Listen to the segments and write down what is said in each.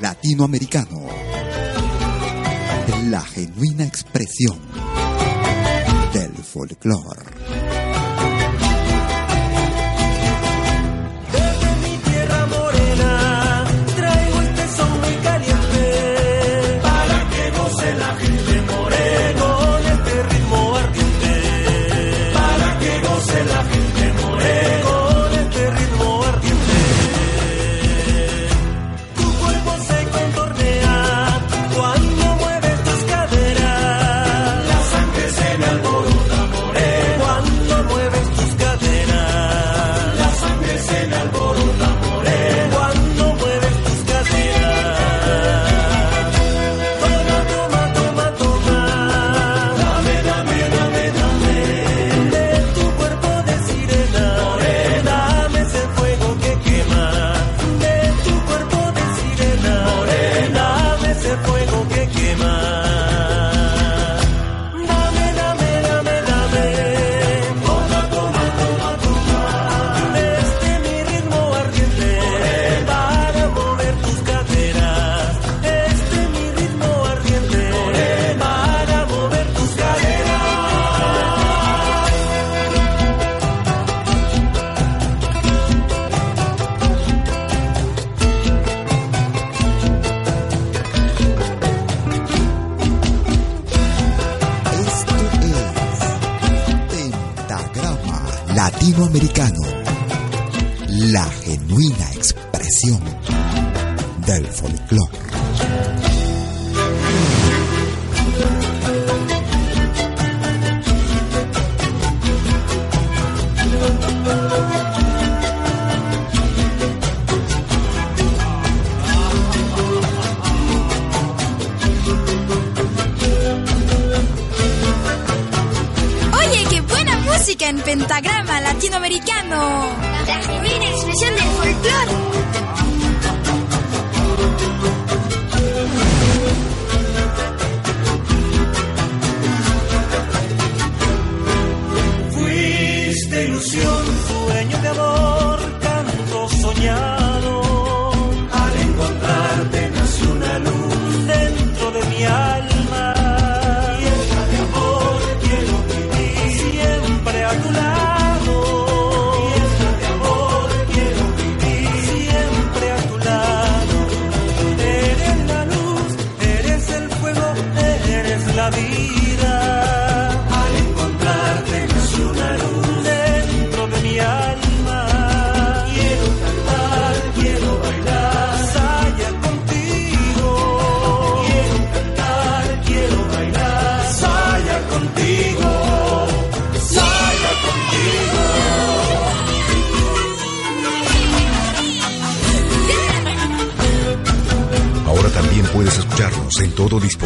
Latinoamericano.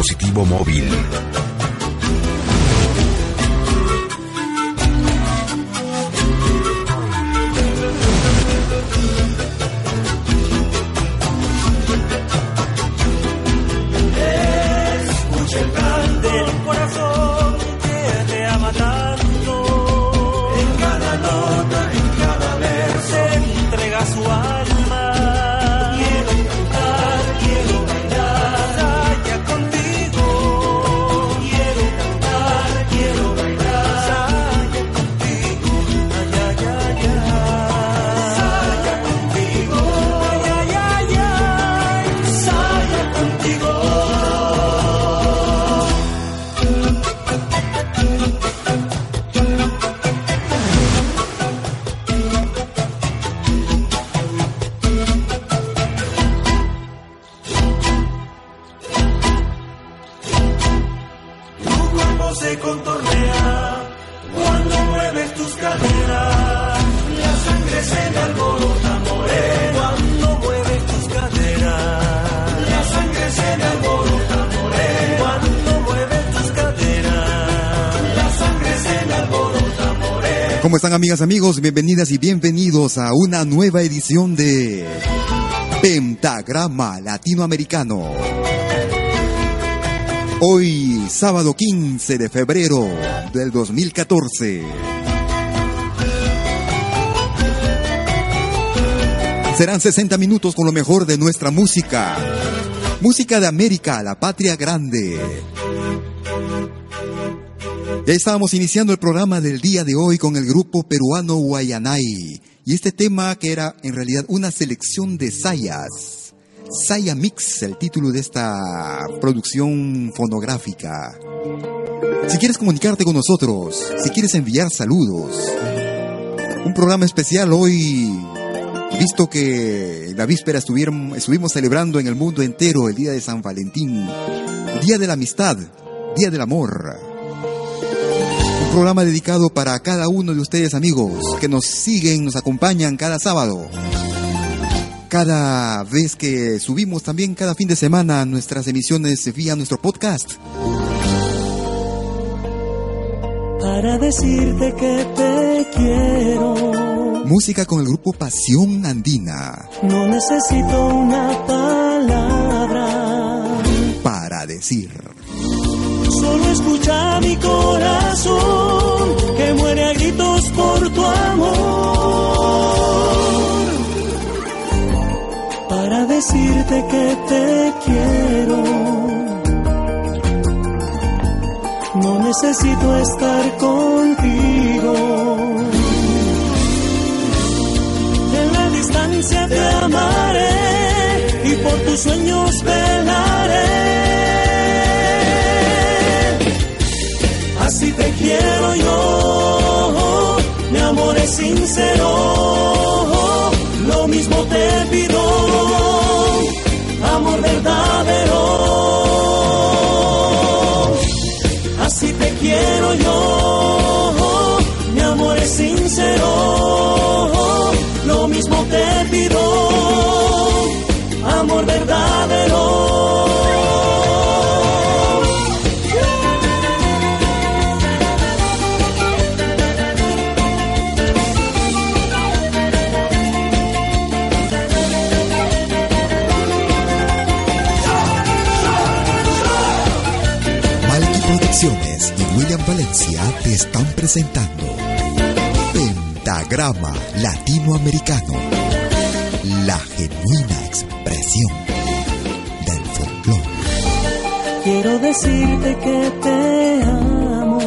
Dispositivo móvil. Amigos? Bienvenidas y bienvenidos a una nueva edición de Pentagrama Latinoamericano. Hoy, sábado 15 de febrero del 2014. Serán 60 minutos con lo mejor de nuestra música. Música de América, la patria grande. Ya estábamos iniciando el programa del día de hoy con el grupo peruano Guayanay y este tema que era en realidad una selección de sayas. Saya Mix, el título de esta producción fonográfica. Si quieres comunicarte con nosotros, si quieres enviar saludos, un programa especial hoy, visto que la víspera estuvimos celebrando en el mundo entero el Día de San Valentín, Día de la Amistad, Día del Amor programa dedicado para cada uno de ustedes amigos que nos siguen, nos acompañan cada sábado. Cada vez que subimos también cada fin de semana nuestras emisiones vía nuestro podcast. Para decirte que te quiero. Música con el grupo Pasión Andina. No necesito una palabra. Para decir solo escucha mi corazón que muere a gritos por tu amor. Para decirte que te quiero. No necesito estar contigo. En la distancia te amaré y por tus sueños velaré. Lo mismo te pido, amor verdadero. Así te quiero yo, mi amor es sincero, están presentando Pentagrama Latinoamericano, la genuina expresión del folclore. Quiero decirte que te amo.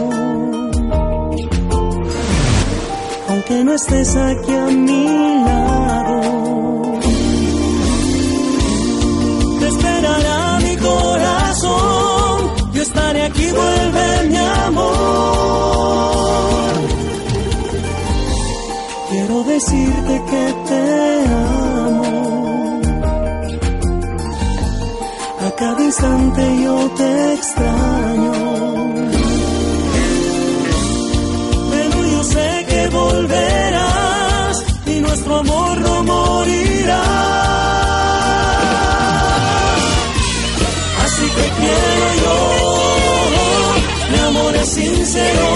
Aunque no estés aquí a mi lado. Te esperará mi corazón. Yo estaré aquí, vuelve mi amor. Decirte que te amo. A cada instante yo te extraño. Pero yo sé que volverás y nuestro amor no morirá. Así que quiero yo, mi amor es sincero,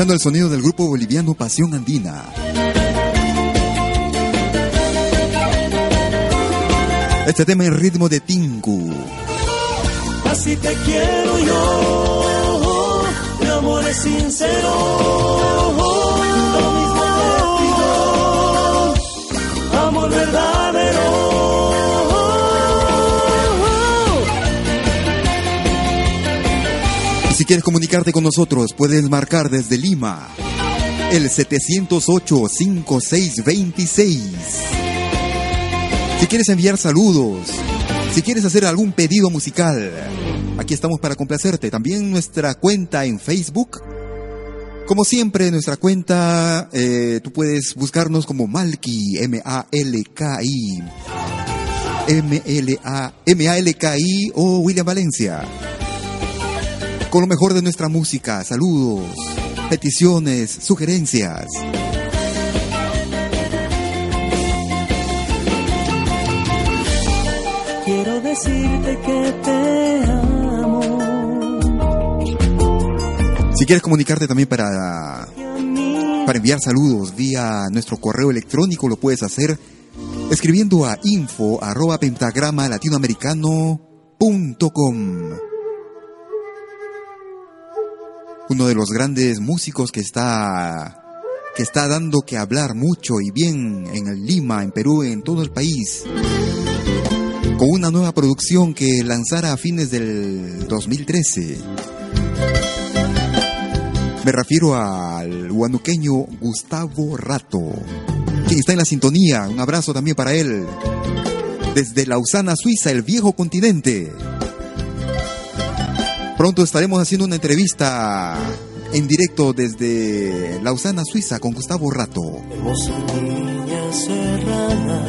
escuchando el sonido del grupo boliviano Pasión Andina. Este tema en ritmo de Tinku. Así te quiero yo, mi amor es sincero, quieres comunicarte con nosotros, puedes marcar desde Lima el 708-5626. Si quieres enviar saludos, si quieres hacer algún pedido musical, aquí estamos para complacerte. También nuestra cuenta en Facebook. Como siempre, nuestra cuenta, eh, tú puedes buscarnos como Malki, M-A-L-K-I. M-L-A, M-A-L-K-I o William Valencia con lo mejor de nuestra música. Saludos, peticiones, sugerencias. Quiero decirte que te amo. Si quieres comunicarte también para, para enviar saludos vía nuestro correo electrónico, lo puedes hacer escribiendo a info arroba pentagrama latinoamericano Uno de los grandes músicos que está que está dando que hablar mucho y bien en Lima, en Perú, en todo el país. Con una nueva producción que lanzara a fines del 2013. Me refiero al huanuqueño Gustavo Rato, quien está en la sintonía. Un abrazo también para él. Desde Lausana, Suiza, el viejo continente. Pronto estaremos haciendo una entrevista en directo desde Lausana, Suiza, con Gustavo Rato. Hermosa niña serrana,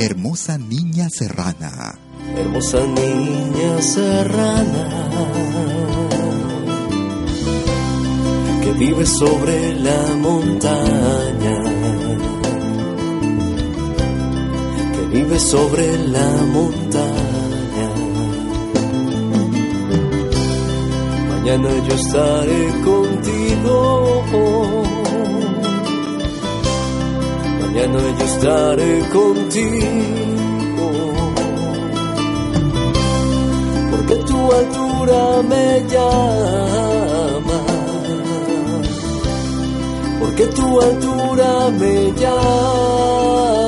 Hermosa niña serrana. hermosa niña serrana, que vive sobre la montaña, que vive sobre la montaña. Mañana yo estaré contigo. Mañana yo estaré contigo. Porque tu altura me llama. Porque tu altura me llama.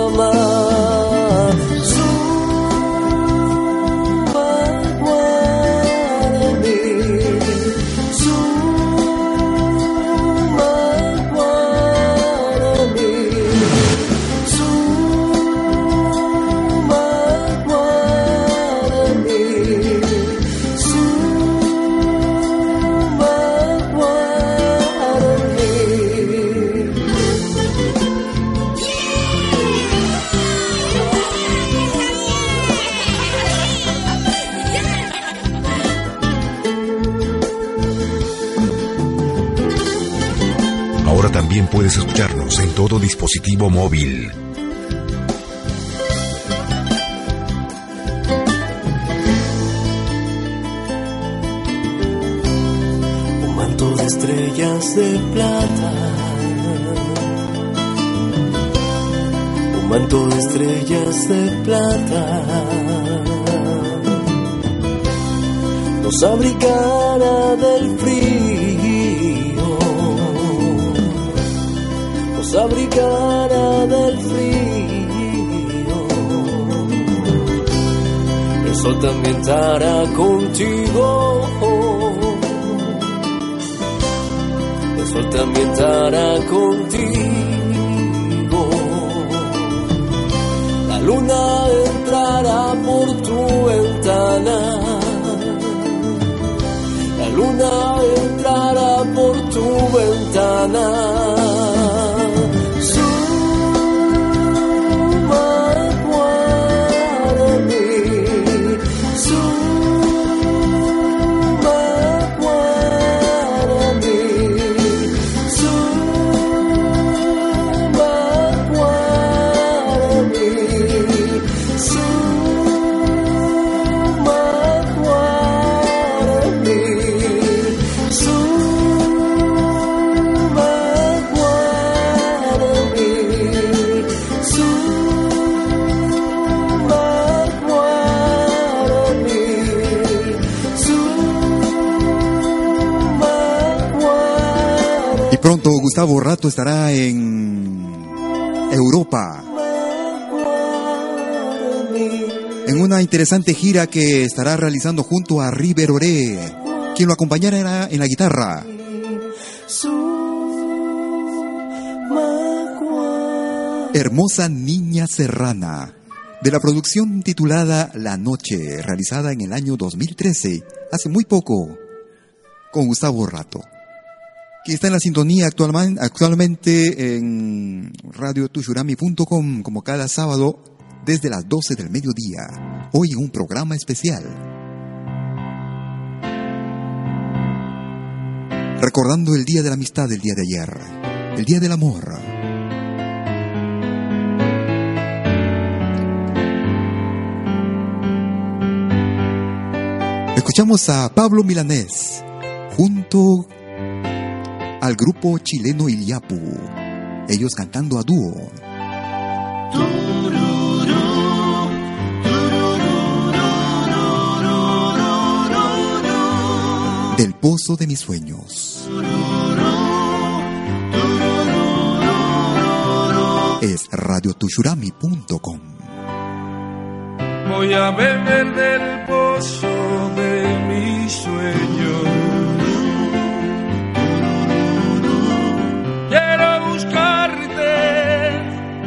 También puedes escucharnos en todo dispositivo móvil. Un manto de estrellas de plata. Un manto de estrellas de plata. Nos abrigará del frío. Nos abrigará del frío. El sol también estará contigo. El sol también estará contigo. La luna entrará por tu ventana. La luna entrará por tu ventana. Gustavo Rato estará en Europa, en una interesante gira que estará realizando junto a River Oré, quien lo acompañará en la guitarra. Hermosa Niña Serrana, de la producción titulada La Noche, realizada en el año 2013, hace muy poco, con Gustavo Rato, que está en la sintonía actualman- actualmente en radiotushurami.com como cada sábado desde las 12 del mediodía, hoy un programa especial. Recordando el Día de la Amistad del día de ayer, el Día del Amor. Escuchamos a Pablo Milanés junto al grupo chileno Iliapu, ellos cantando a dúo. Del pozo de mis sueños. Es radiotushurami.com. Voy a beber del pozo de mis sueños.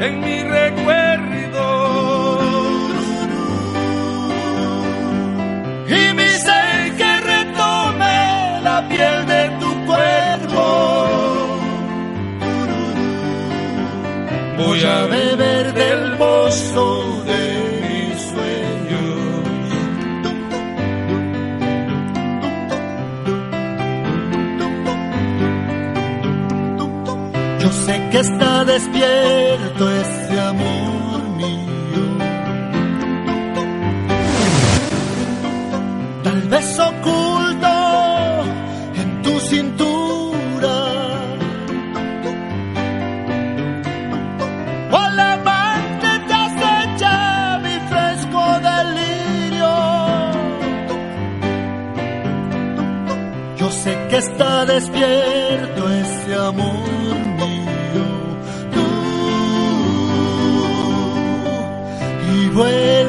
En mi recuerdo. Y mi ser que retome la piel de tu cuerpo. Voy a beber del pozo está despierto ese amor mío. Tal vez oculto en tu cintura. O la amante te acecha mi fresco delirio. Yo sé que está despierto ese amor y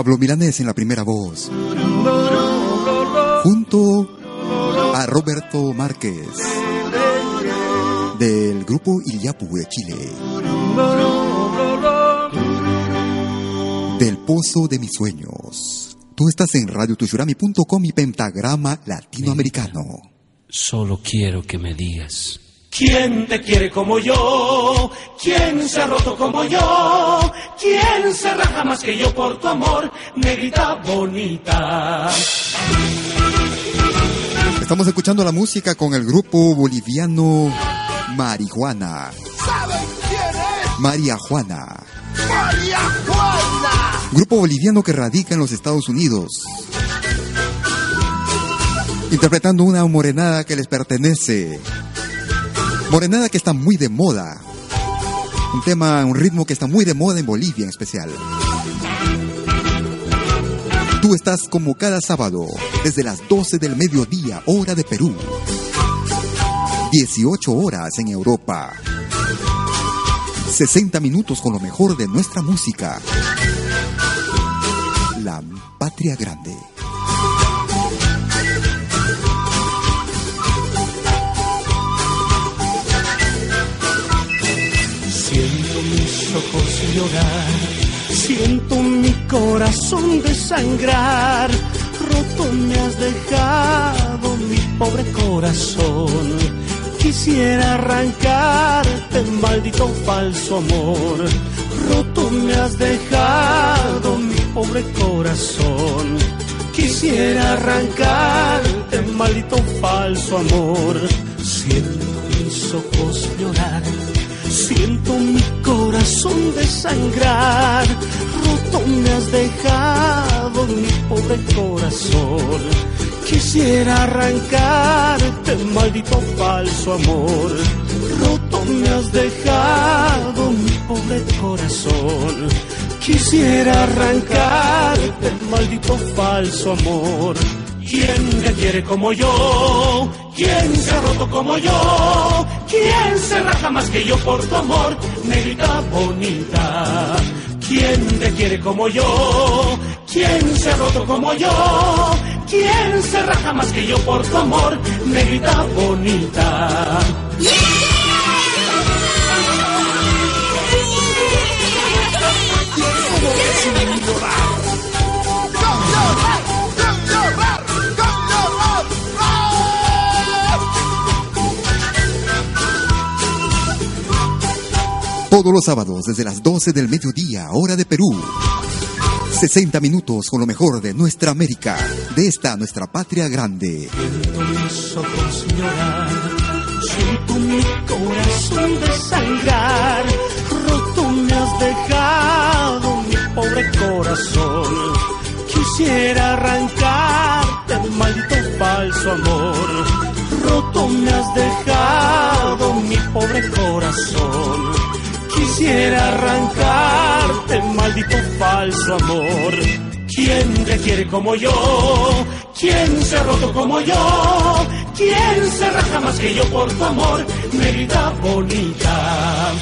Pablo Milanés en la primera voz. Junto a Roberto Márquez del grupo Iliapu de Chile. Del Pozo de mis sueños. Tú estás en radiotushurami.com y Pentagrama Latinoamericano. Solo quiero que me digas ¿Quién te quiere como yo? ¿Quién se ha roto como yo? ¿Quién se raja más que yo por tu amor, negrita bonita? Estamos escuchando la música con el grupo boliviano Marihuana. ¿Saben quién es? María Juana. María Juana. Grupo boliviano que radica en los Estados Unidos. Interpretando una morenada que les pertenece. Morenada que está muy de moda. Un tema, un ritmo que está muy de moda en Bolivia en especial. Tú estás como cada sábado, desde las 12 del mediodía, hora de Perú. 18 horas en Europa. 60 minutos con lo mejor de nuestra música. La Patria Grande. Ojos llorar, siento mi corazón desangrar, roto me has dejado mi pobre corazón. Quisiera arrancarte, maldito falso amor, roto me has dejado mi pobre corazón. Quisiera arrancarte, maldito falso amor, siento mis ojos llorar Siento mi corazón desangrar, roto me has dejado mi pobre corazón. Quisiera arrancarte, maldito falso amor. Roto me has dejado mi pobre corazón. Quisiera arrancarte, maldito falso amor. ¿Quién te quiere como yo? ¿Quién se ha roto como yo? ¿Quién se raja más que yo por tu amor, negrita bonita? ¿Quién te quiere como yo? ¿Quién se ha roto como yo? ¿Quién se raja más que yo por tu amor, negrita bonita? Todos los sábados desde las 12 del mediodía, hora de Perú. 60 minutos con lo mejor de nuestra América, de esta nuestra patria grande. Mis siento mi corazón desangrar, roto me has dejado mi pobre corazón. Quisiera arrancarte, maldito falso amor, roto me has dejado mi pobre corazón Quisiera arrancarte, maldito falso amor. ¿Quién te quiere como yo? ¿Quién se ha roto como yo? ¿Quién se raja más que yo por tu amor, Mérida bonita?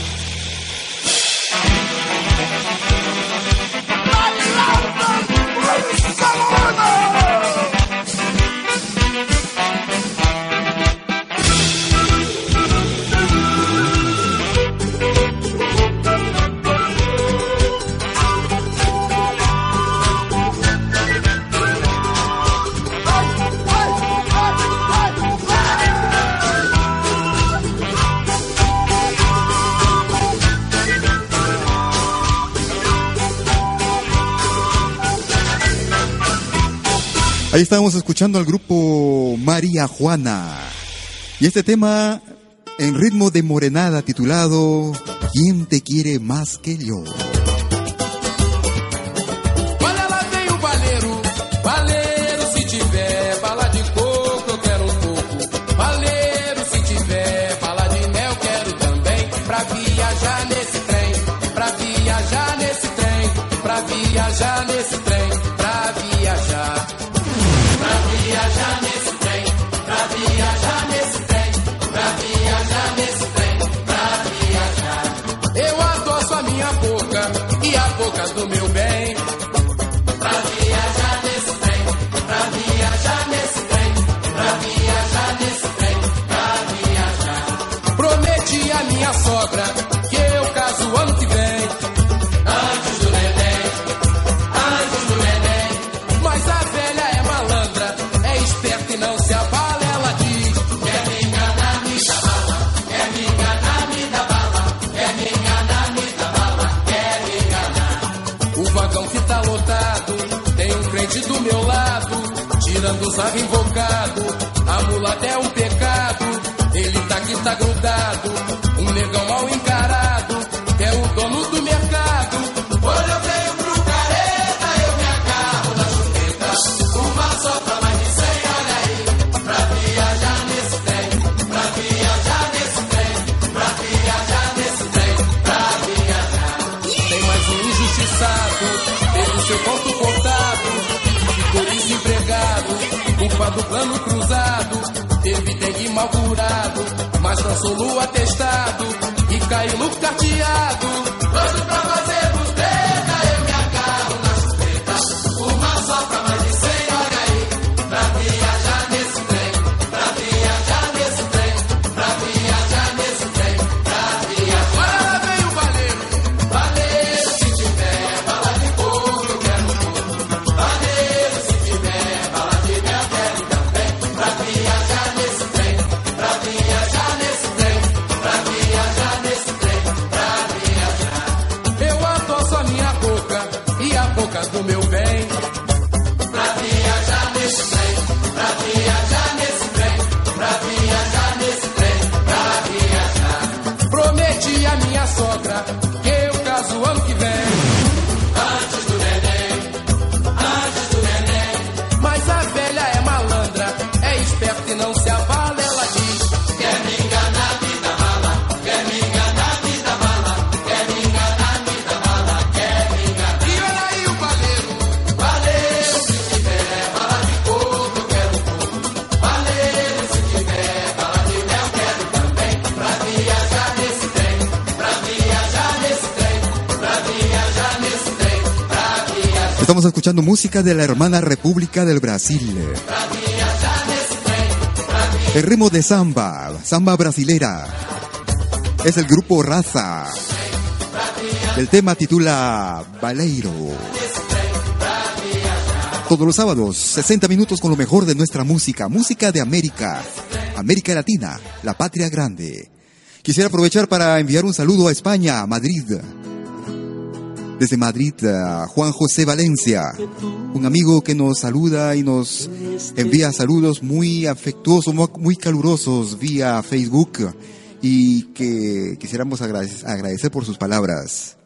Ahí estábamos escuchando al grupo María Juana. Y este tema en ritmo de morenada titulado ¿Quién te quiere más que yo? Olha lá meu bem. Pra viajar nesse trem, pra viajar nesse trem, pra viajar nesse trem, pra viajar. Prometi a minha sogra sarro invocado. A mulata é um pecado, ele tá aqui, tá grudado. Um negão mal encarado, plano cruzado, teve dengue mal curado, mas dançou no atestado e caiu no carteado. Pra Estamos escuchando música de la hermana República del Brasil. El ritmo de samba, samba brasilera. Es el grupo Raza. El tema titula Baleiro. Todos los sábados, 60 minutos con lo mejor de nuestra música, música de América, América Latina, la patria grande. Quisiera aprovechar para enviar un saludo a España, Madrid. Desde Madrid, a Juan José Valencia, un amigo que nos saluda y nos envía saludos muy afectuosos, mu- muy calurosos vía Facebook y que quisiéramos agrade- agradecer por sus palabras.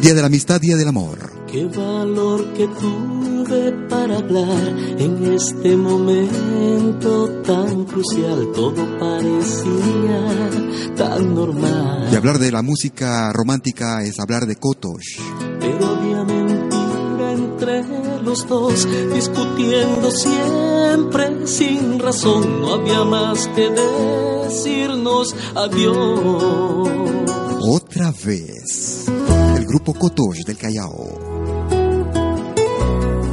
Día de la amistad, día del amor. Qué valor que tuve para hablar en este momento tan crucial. Todo parecía tan normal. Y hablar de la música romántica es hablar de Kotosh. Pero había mentira entre los dos, discutiendo siempre sin razón. No había más que decirnos adiós. Otra vez, el grupo Cotoche del Callao.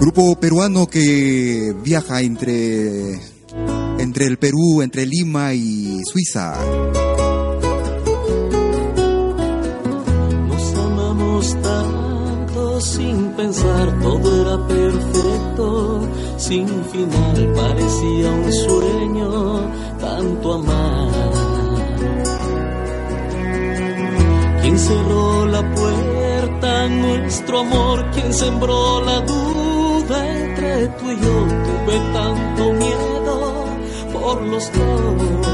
Grupo peruano que viaja entre, entre el Perú, entre Lima y Suiza. Nos amamos tanto sin pensar, todo era perfecto, sin final, parecía un sueño, tanto amar. ¿Quién cerró la puerta nuestro amor? ¿Quién sembró la duda entre tú y yo? Tuve tanto miedo por los dos.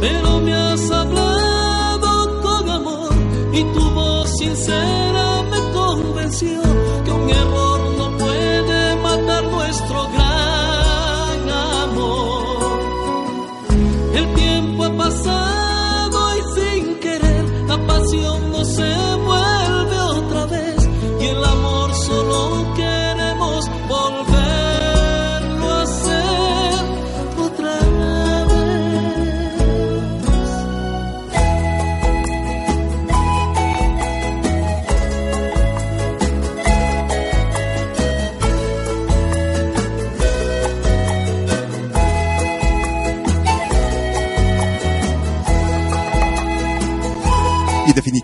Pero me has hablado con amor y tu voz sincera me convenció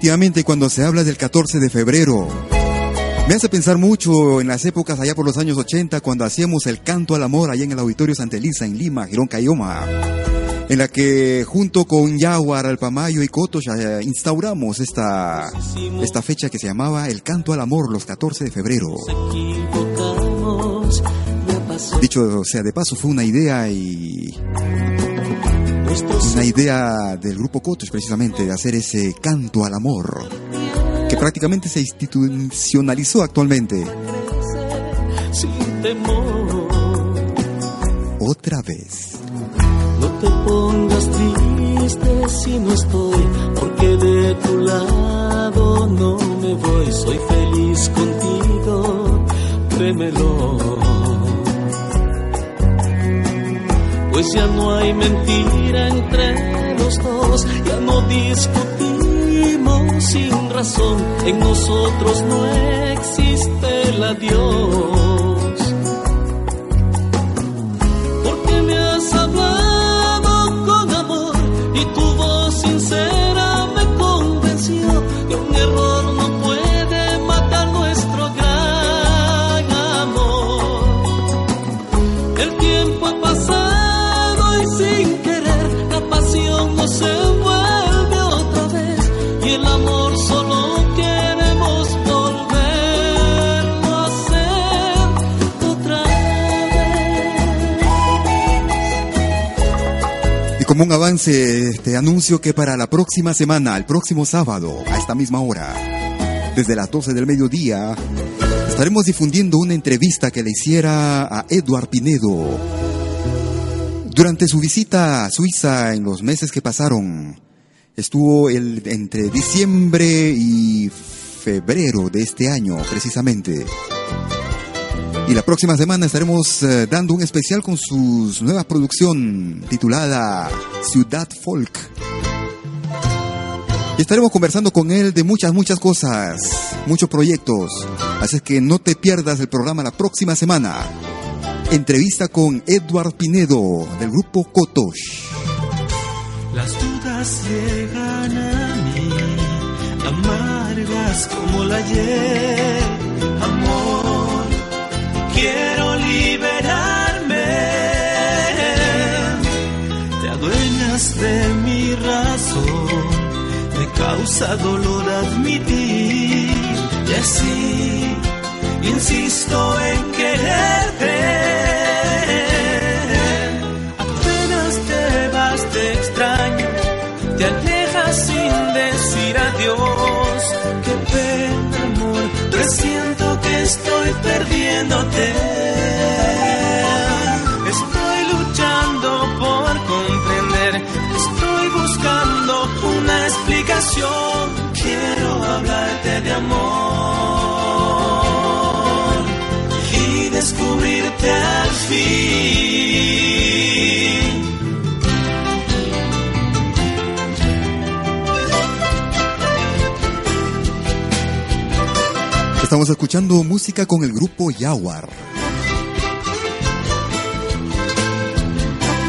definitivamente cuando se habla del 14 de febrero, me hace pensar mucho en las épocas allá por los años 80 cuando hacíamos el canto al amor allá en el Auditorio Santa Elisa en Lima, Girón Cayoma, en la que junto con Yaguar, Alpamayo y Cotos eh, instauramos esta, esta fecha que se llamaba el canto al amor los 14 de febrero. Dicho sea de paso, fue una idea y una idea del grupo Cotos precisamente de hacer ese canto al amor que prácticamente se institucionalizó actualmente. sin temor. Otra vez. No te pongas triste si no estoy, porque de tu lado no me voy. Soy feliz contigo, créemelo. Pues ya no hay mentira entre los dos, ya no discutimos sin razón. En nosotros no existe el adiós. Como un avance, te anuncio que para la próxima semana, el próximo sábado, a esta misma hora, desde las 12 del mediodía, estaremos difundiendo una entrevista que le hiciera a Eduard Pinedo. Durante su visita a Suiza en los meses que pasaron, estuvo el, entre diciembre y febrero de este año, precisamente. Y la próxima semana estaremos eh, dando un especial con su nueva producción titulada Ciudad Folk. Y estaremos conversando con él de muchas, muchas cosas, muchos proyectos. Así es que no te pierdas el programa la próxima semana. Entrevista con Edward Pinedo del grupo Kotosh. Las dudas llegan a mí, amargas como la ayer. Amor, quiero liberarme. Te adueñas de mi razón, me causa dolor admitir. Y así insisto en quererte. Apenas te vas, te extraño, te alejas sin decir adiós. Estoy perdiéndote. Estamos escuchando música con el grupo Yawar.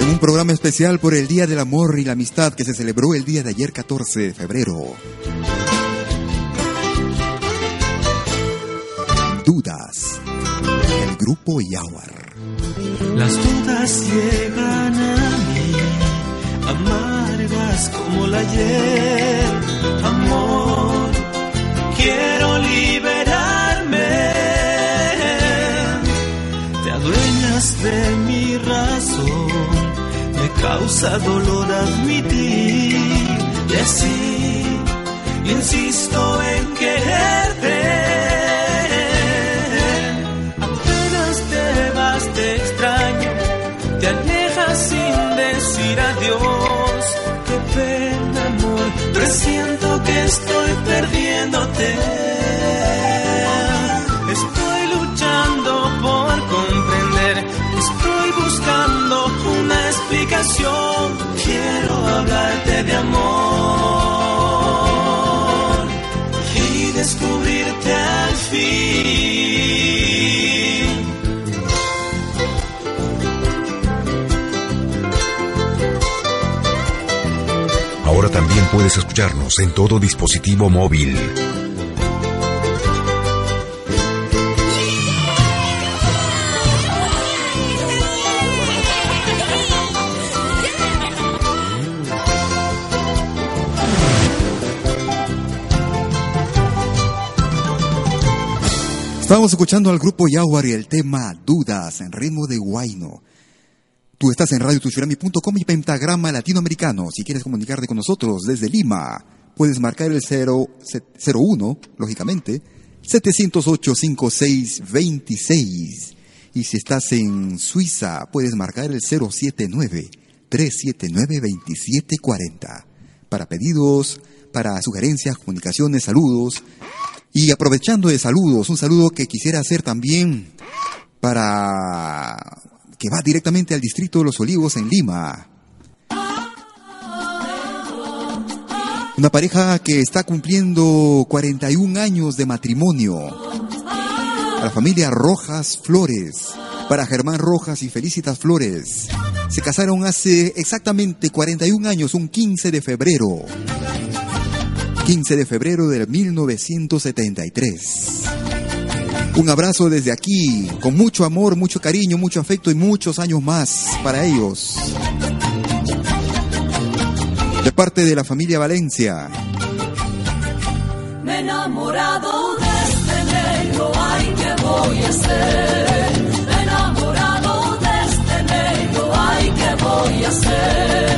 En un programa especial por el Día del Amor y la Amistad que se celebró el día de ayer 14 de febrero. Dudas. El grupo Yawar. Las dudas llegan a mí, amargas como la ayer. Amor, quiero liberarme. De mi razón, me causa dolor admitir. Y así insisto en quererte. Apenas te vas, te extraño, te alejas sin decir adiós. Qué pena, amor, presiento que estoy perdiéndote. Quiero hablarte de amor y descubrirte al fin. Ahora también puedes escucharnos en todo dispositivo móvil. Estamos escuchando al grupo Yawar y el tema Dudas en ritmo de Guayno. Tú estás en radiotushurami.com y Pentagrama Latinoamericano. Si quieres comunicarte con nosotros desde Lima, puedes marcar el 0, 01, lógicamente, 708-5626. Y si estás en Suiza, puedes marcar el 079-379-2740. Para pedidos, para sugerencias, comunicaciones, saludos. Y aprovechando de saludos, un saludo que quisiera hacer también para que va directamente al distrito de Los Olivos en Lima. Una pareja que está cumpliendo 41 años de matrimonio. A la familia Rojas Flores, para Germán Rojas y Felicitas Flores. Se casaron hace exactamente 41 años, un 15 de febrero. 15 de febrero de 1973. Un abrazo desde aquí, con mucho amor, mucho cariño, mucho afecto y muchos años más para ellos. De parte de la familia Valencia. Me enamorado de este negro, ay, ¿qué voy a hacer? Me enamorado de este negro, ay, ¿qué voy a hacer?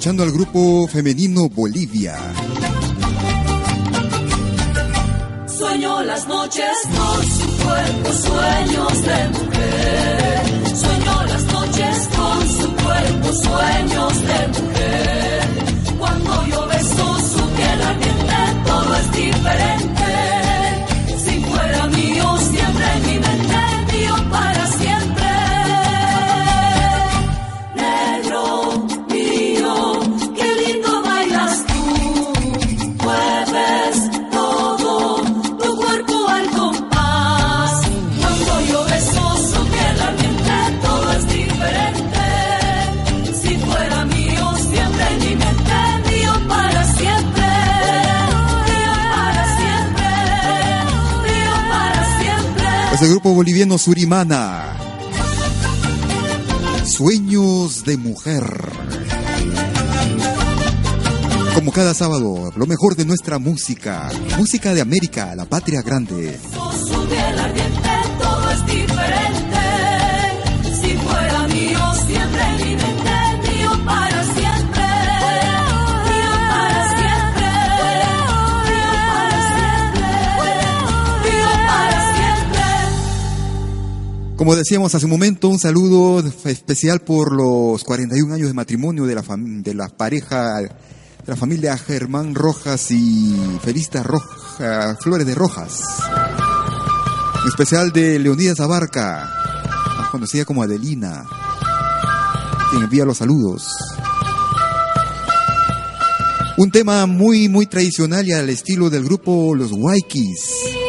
Escuchando al grupo femenino Bolivia. Sueño las noches con su cuerpo, sueños de mujer. Sueño las noches con su cuerpo, sueños de mujer. Grupo boliviano Surimana. Sueños de mujer. Como cada sábado, lo mejor de nuestra música. Música de América, la patria grande. Como decíamos hace un momento, un saludo especial por los 41 años de matrimonio de la, de la pareja, de la familia Germán Rojas y Felista Roja, Flores de Rojas. En especial de Leonidas Abarca, más conocida como Adelina, quien envía los saludos. Un tema muy, muy tradicional y al estilo del grupo Los Waikis.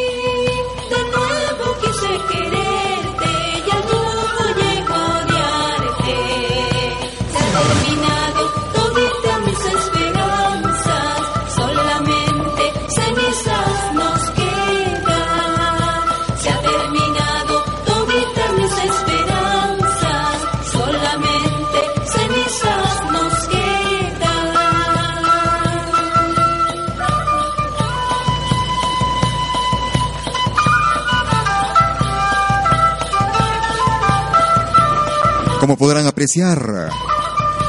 Podrán apreciar,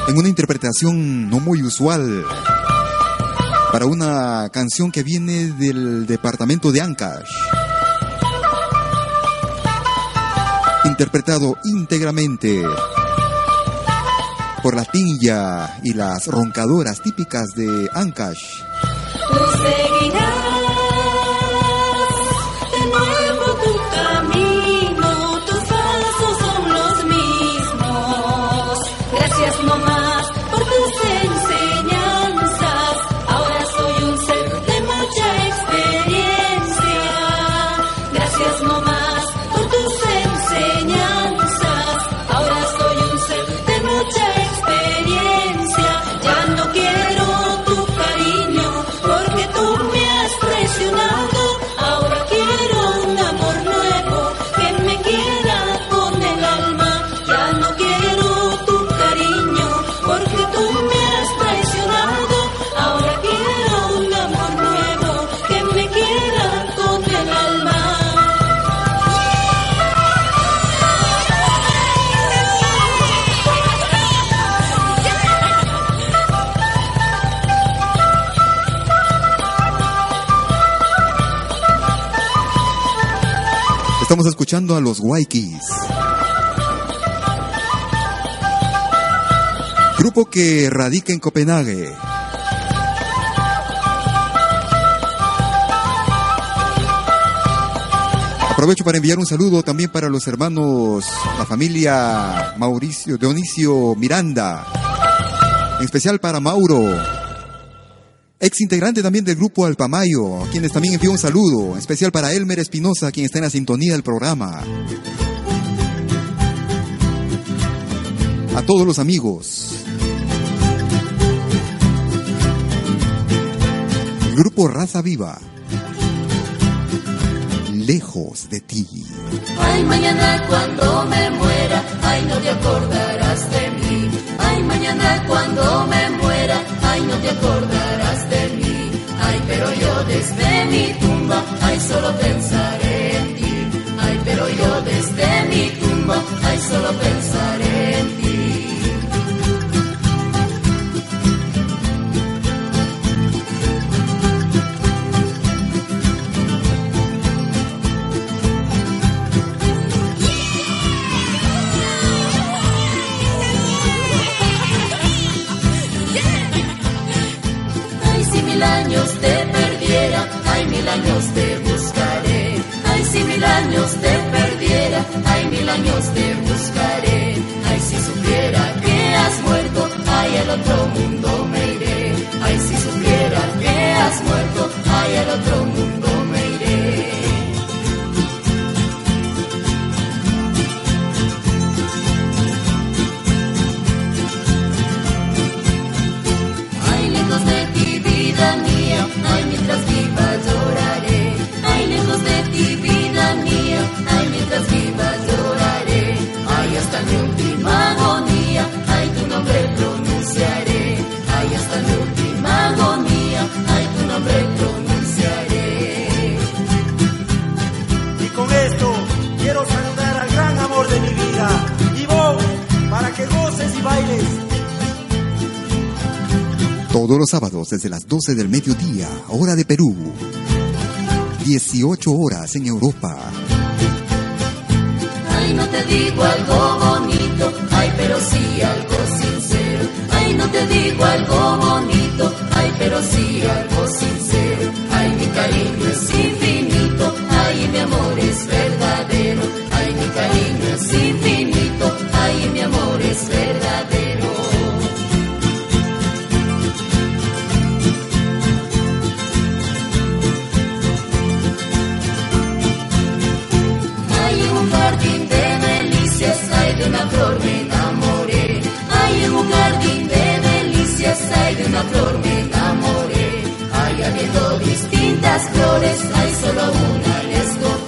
en una interpretación no muy usual para una canción que viene del departamento de Ancash. Interpretado íntegramente por la tinja y las roncadoras típicas de Ancash. Estamos escuchando a los Waikis. Grupo que radica en Copenhague. Aprovecho para enviar un saludo también para los hermanos, la familia Mauricio, Dionisio Miranda. En especial para Mauro, ex integrante también del grupo Alpamayo, a quienes también envío un saludo, especial para Elmer Espinosa, quien está en la sintonía del programa. A todos los amigos. Grupo Raza Viva. Lejos de ti. Ay, mañana cuando me muera, ay, no te acordarás de mí. Mañana cuando me muera, ay, no te acordarás de mí. Ay, pero yo desde mi tumba, ay, solo pensaré en ti. Ay, pero yo desde mi tumba, ay, solo pensaré en ti. otro mundo me iré. Ay, si supieras que has muerto, ay, al otro mundo. Sábados desde las 12 del mediodía, hora de Perú. 18 horas en Europa. Ay, no te digo algo bonito, ay, pero sí algo sincero. Ay, no te digo algo bonito, ay, pero sí algo sincero. Ay, mi cariño es infinito, ay, mi amor es verdadero.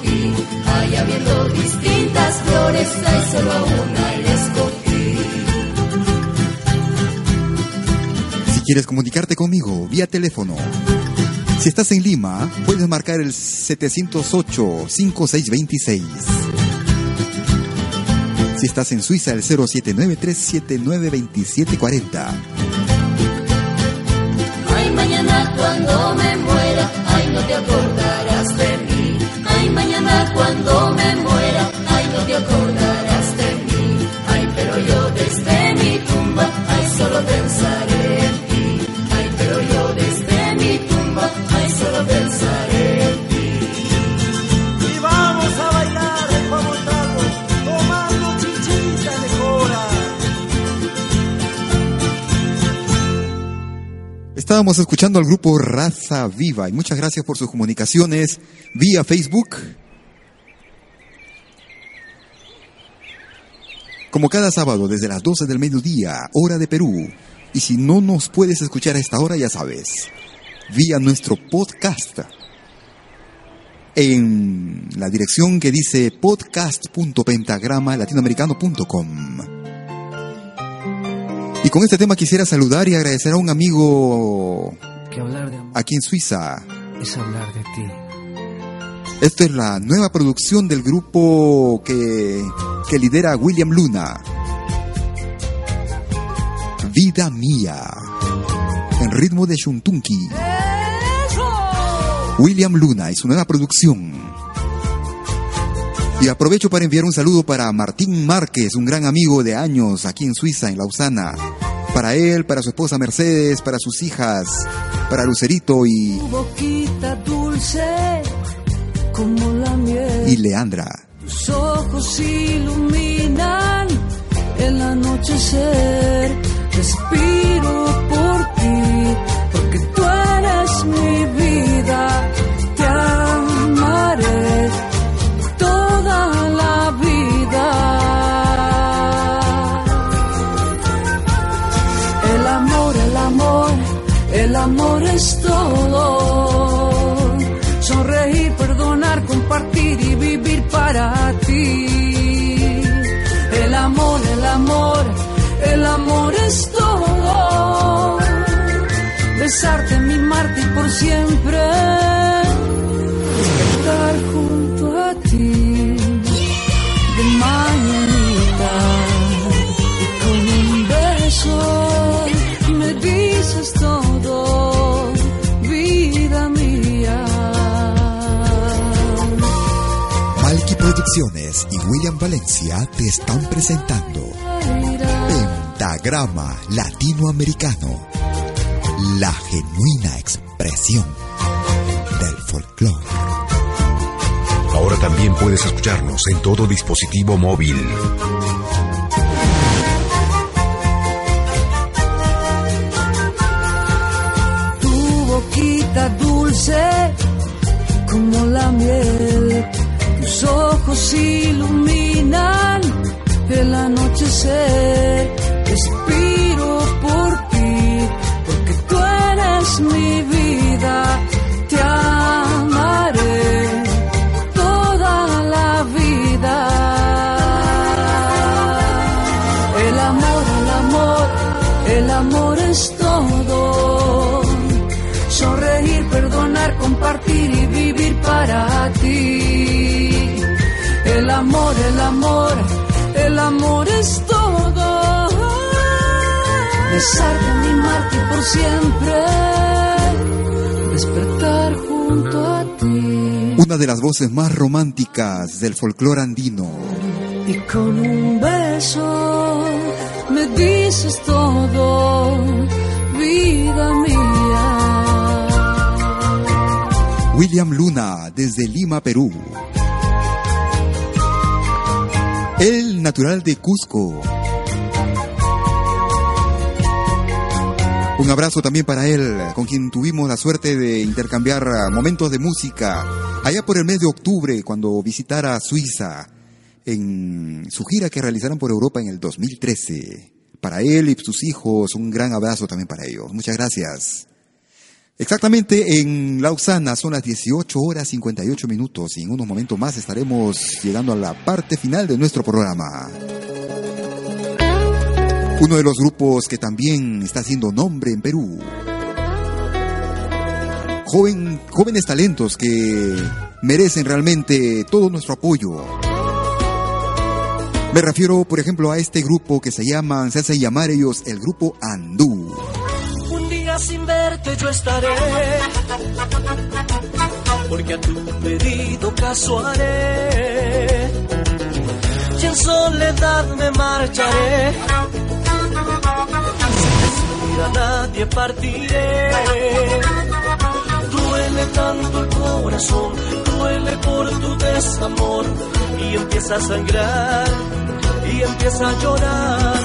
Me. Hay habiendo distintas flores, hay solo una y. Si quieres comunicarte conmigo vía teléfono, si estás en Lima, puedes marcar el 708-5626. Si estás en Suiza, el 079-379-2740. Cuando me muera, ay, no te acordarás de mí. Ay, mañana cuando me muera, Estábamos escuchando al grupo Raza Viva y muchas gracias por sus comunicaciones vía Facebook. Como cada sábado desde las 12 del mediodía, hora de Perú. Y si no nos puedes escuchar a esta hora, ya sabes, vía nuestro podcast en la dirección que dice podcast.pentagrama latinoamericano.com. Y con este tema quisiera saludar y agradecer a un amigo Que hablar de amor aquí en Suiza. es hablar de ti. Esta es la nueva producción del grupo que, que lidera William Luna. Vida Mía. En ritmo de Shuntunki. William Luna y su nueva producción. Y aprovecho para enviar un saludo para Martín Márquez, un gran amigo de años aquí en Suiza, en Lausana. Para él, para su esposa Mercedes, para sus hijas, para Lucerito y, Tu boquita dulce como la miel. y Leandra. Tus ojos iluminan el anochecer. Respiro por ti, porque tú eres mi vida. Te amaré amor es todo. Sonreír, perdonar, compartir y vivir para ti. El amor, el amor, el amor es todo. Besarte, mimarte y por siempre Producciones y William Valencia te están presentando Pentagrama Latinoamericano, la genuina expresión del folclore. Ahora también puedes escucharnos en todo dispositivo móvil. tu boquita dulce como la miel. Ojos iluminan el anochecer. Respiro por ti, porque tú eres mi vida. Amor, el amor, es todo. Besarte, animarte por siempre. Despertar junto a ti. Una de las voces más románticas del folclore andino. Y con un beso me dices todo, vida mía. William Luna, desde Lima, Perú. El natural de Cusco. Un abrazo también para él, con quien tuvimos la suerte de intercambiar momentos de música allá por el mes de octubre, cuando visitara Suiza en su gira que realizaron por Europa en el 2013. Para él y sus hijos, un gran abrazo también para ellos. Muchas gracias. Exactamente en Lausana son las 18 horas 58 minutos y en unos momentos más estaremos llegando a la parte final de nuestro programa. Uno de los grupos que también está haciendo nombre en Perú. Joven, jóvenes talentos que merecen realmente todo nuestro apoyo. Me refiero, por ejemplo, a este grupo que se llaman, se hace llamar ellos el grupo Andú. Sin verte yo estaré, porque a tu pedido caso haré. Y en soledad me marcharé, sin decir a nadie partiré. Duele tanto el corazón, duele por tu desamor y empieza a sangrar y empieza a llorar.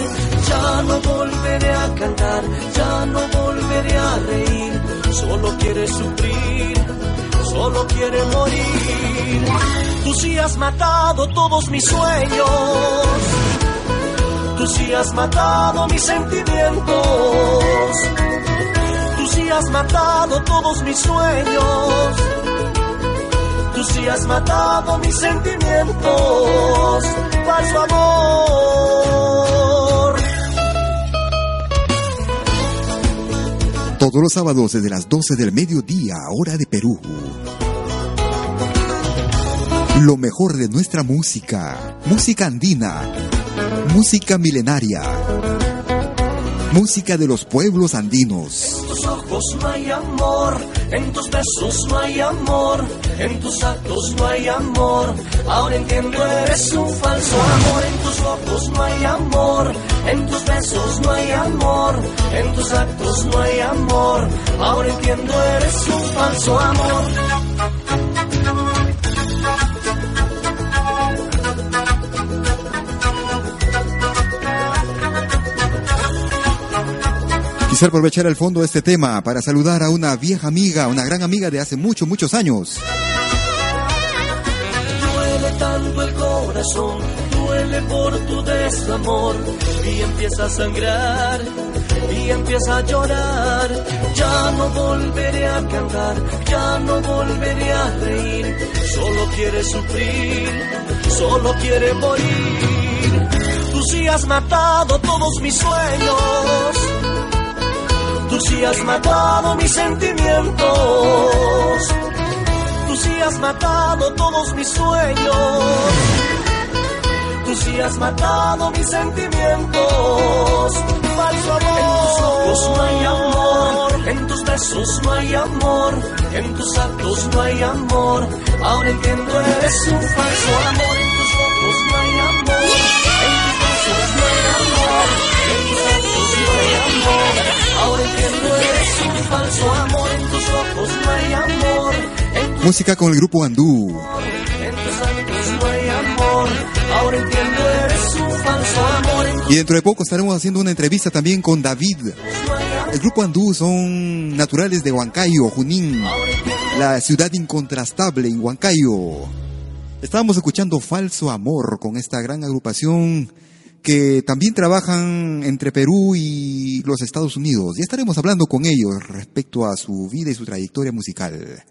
Ya no volveré a cantar, ya no volveré a reír. Solo quiere sufrir, solo quiere morir. Tú sí has matado todos mis sueños. Tú sí has matado mis sentimientos. Tú sí has matado todos mis sueños. Tú sí has matado mis sentimientos, falso amor. Todos los sábados desde las 12 del mediodía, hora de Perú. Lo mejor de nuestra música, música andina, música milenaria, música de los pueblos andinos. En tus ojos no hay amor, en tus besos no hay amor, en tus actos no hay amor. Ahora entiendo, eres un falso amor. En tus ojos no hay amor, en tus besos no hay amor, en tus actos no hay amor. Ahora entiendo, eres un falso amor. Quisiera aprovechar el fondo de este tema para saludar a una vieja amiga, una gran amiga de hace muchos, muchos años. Duele tanto el corazón, duele por tu desamor y empieza a sangrar y empieza a llorar. Ya no volveré a cantar, ya no volveré a reír. Solo quiere sufrir, solo quiere morir. Tú sí has matado todos mis sueños. Tú sí has matado mis sentimientos. Tú sí has matado todos mis sueños. Tú sí has matado mis sentimientos. Falso amor. En tus ojos no hay amor. En tus besos no hay amor. En tus actos no hay amor. Ahora entiendo, eres un falso amor. En tus ojos no hay amor. Música con el grupo Andú. Y dentro de poco estaremos haciendo una entrevista también con David. El grupo Andú son naturales de Huancayo, Junín, la ciudad incontrastable en Huancayo. Estábamos escuchando Falso Amor con esta gran agrupación que también trabajan entre Perú y los Estados Unidos. Y estaremos hablando con ellos respecto a su vida y su trayectoria musical.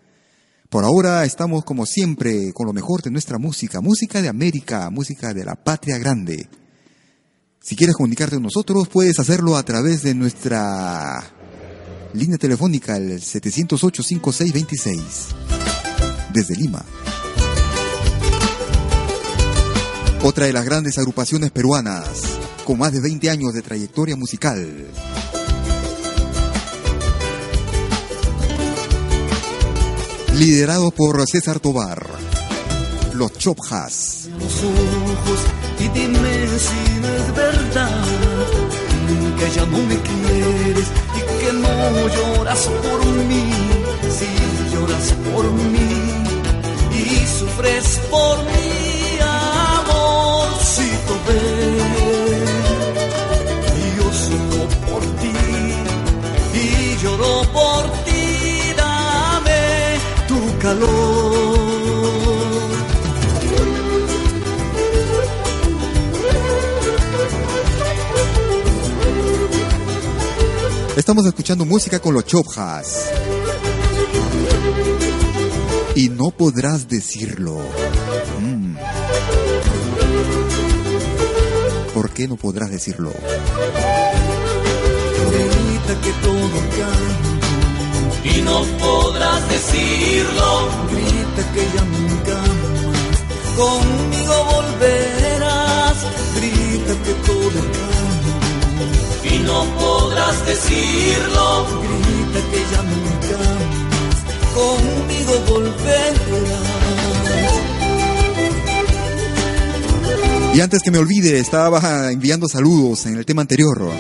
Por ahora estamos como siempre con lo mejor de nuestra música, música de América, música de la patria grande. Si quieres comunicarte con nosotros, puedes hacerlo a través de nuestra línea telefónica, el 708-5626, desde Lima. Otra de las grandes agrupaciones peruanas, con más de 20 años de trayectoria musical. Liderado por César Tobar, los Chopjas. los ojos y dime si no es verdad que ya no me quieres y que no lloras por mí, si lloras por mí y sufres por mí, por ti, dame tu calor. Estamos escuchando música con los Chopjas. Y no podrás decirlo. Mm. ¿Por qué no podrás decirlo? Que todo cambia y no podrás decirlo. Grita que ya nunca más conmigo volverás. Grita que todo cambia y no podrás decirlo. Grita que ya nunca más conmigo volverás. Y antes que me olvide, estaba enviando saludos en el tema anterior.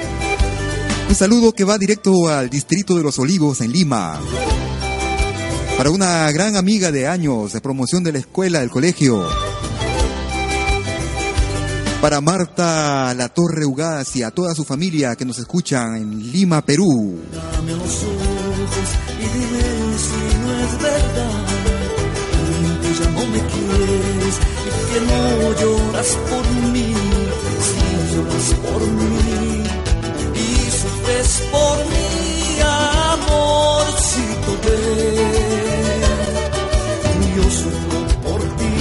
Un saludo que va directo al distrito de Los Olivos en Lima. Para una gran amiga de años de promoción de la escuela, del colegio. Para Marta La Torre Ugaz y a toda su familia que nos escuchan en Lima, Perú. Dame los ojos y dime si no es verdad sufres por mí, amorcito ven. Yo sufro por ti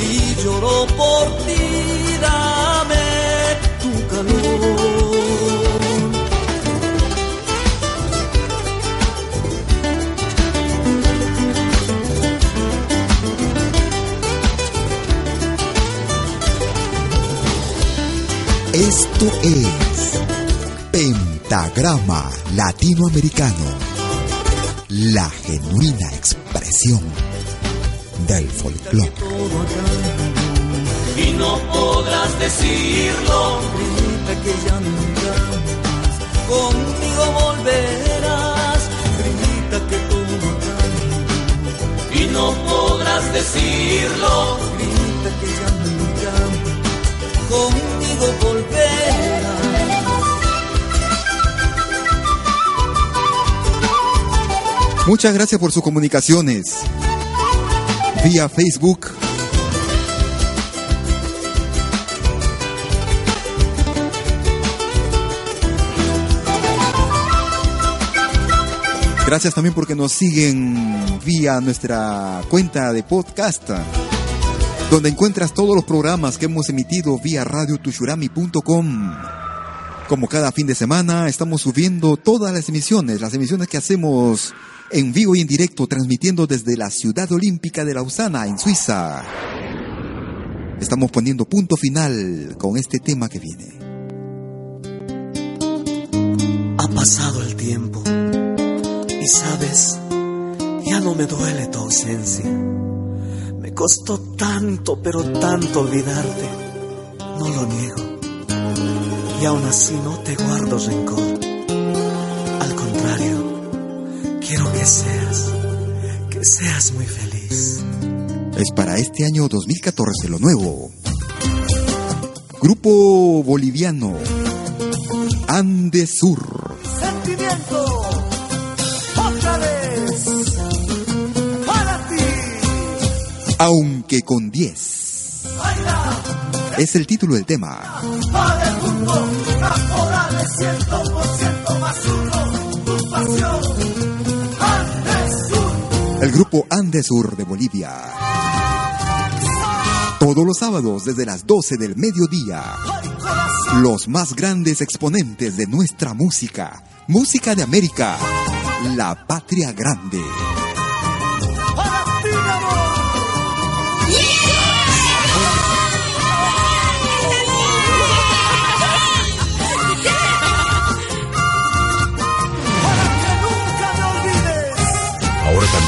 y lloro por ti, dame tu calor. Esto es Pentagrama Latinoamericano, la genuina expresión del folclore. Y no podrás decirlo. Grita que ya nunca más conmigo volverás. Grita que todo cambia. Y no podrás decirlo. Grita que ya nunca más conmigo volverás. Muchas gracias por sus comunicaciones. Vía Facebook. Gracias también porque nos siguen vía nuestra cuenta de podcast, donde encuentras todos los programas que hemos emitido vía radiotushurami.com. Como cada fin de semana, estamos subiendo todas las emisiones, las emisiones que hacemos en vivo y en directo, transmitiendo desde la ciudad olímpica de Lausana, en Suiza. Estamos poniendo punto final con este tema que viene. Ha pasado el tiempo y sabes, ya no me duele tu ausencia. Me costó tanto, pero tanto olvidarte. No lo niego. Y aún así no te guardo rencor. Al contrario, quiero que seas, que seas muy feliz. Es para este año 2014 lo nuevo. Grupo boliviano Andesur. Sentimiento, otra vez, para ti. Aunque con 10. Es el título del tema. El grupo Andesur de Bolivia. Todos los sábados desde las 12 del mediodía. Los más grandes exponentes de nuestra música. Música de América. La patria grande.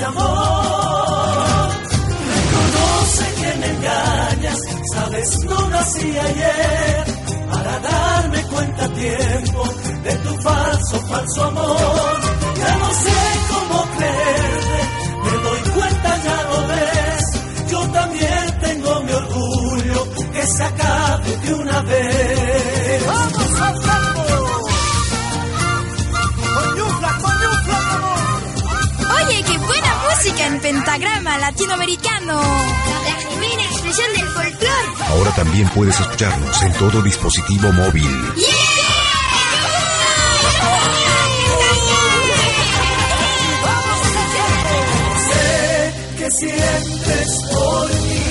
Este amor. Reconoce que me engañas, sabes, no nací ayer para darme cuenta a tiempo de tu falso, falso amor. Ya no sé cómo creerte, me doy cuenta, ya lo ves. Yo también tengo mi orgullo, que se acabe de una vez. Pentagrama latinoamericano. La genuina expresión del folclore. Ahora también puedes escucharnos en todo dispositivo móvil. Sé que sientes por mí,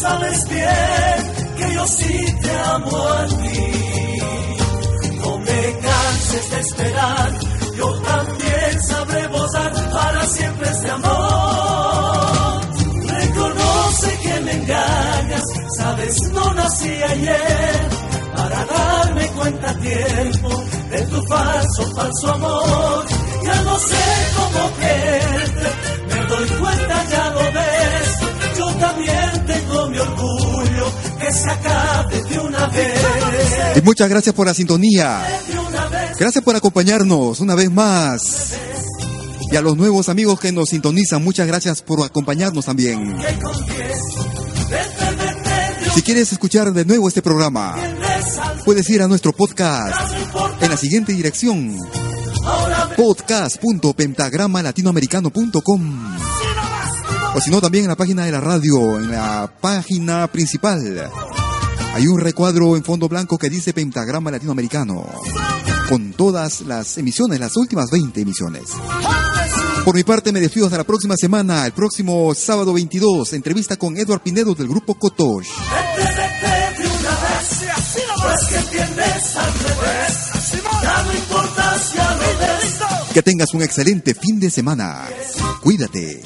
sabes bien que yo sí te amo a ti. No me canses de esperar, yo también sabré gozar para siempre este amor. Reconoce que me engañas, sabes, no nací ayer para darme cuenta a tiempo de tu falso, falso amor. Ya no sé cómo creerte, me doy cuenta, ya lo ves. Yo también tengo mi orgullo, que se acabe de una vez. Y muchas gracias por la sintonía. Gracias por acompañarnos una vez más. Y a los nuevos amigos que nos sintonizan, muchas gracias por acompañarnos también. Si quieres escuchar de nuevo este programa, puedes ir a nuestro podcast en la siguiente dirección: podcast.pentagramalatinoamericano.com. O si no, también en la página de la radio, en la página principal. Hay un recuadro en fondo blanco que dice Pentagrama Latinoamericano, con todas las emisiones, las últimas 20 emisiones. Por mi parte, me despido hasta la próxima semana, el próximo sábado 22, entrevista con Edward Pinedo del grupo Kotosh. Que tengas un excelente fin de semana. Cuídate.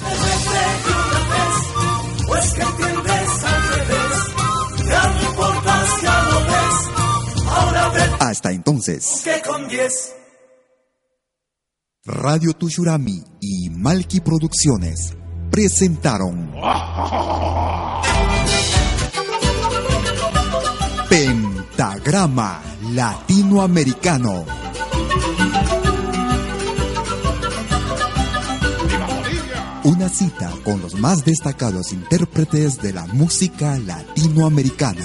Hasta entonces. Radio Tushurami y Malki Producciones presentaron Pentagrama Latinoamericano. Una cita con los más destacados intérpretes de la música latinoamericana.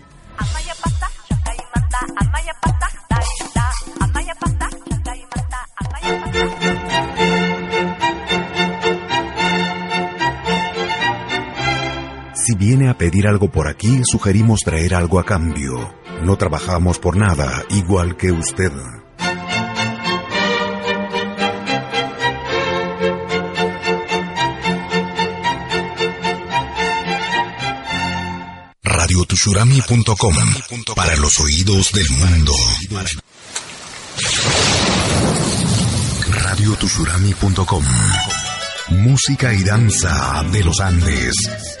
Pedir algo por aquí, sugerimos traer algo a cambio. No trabajamos por nada, igual que usted. Radiotushurami.com para los oídos del mundo. radiotusurami.com. Música y danza de los Andes.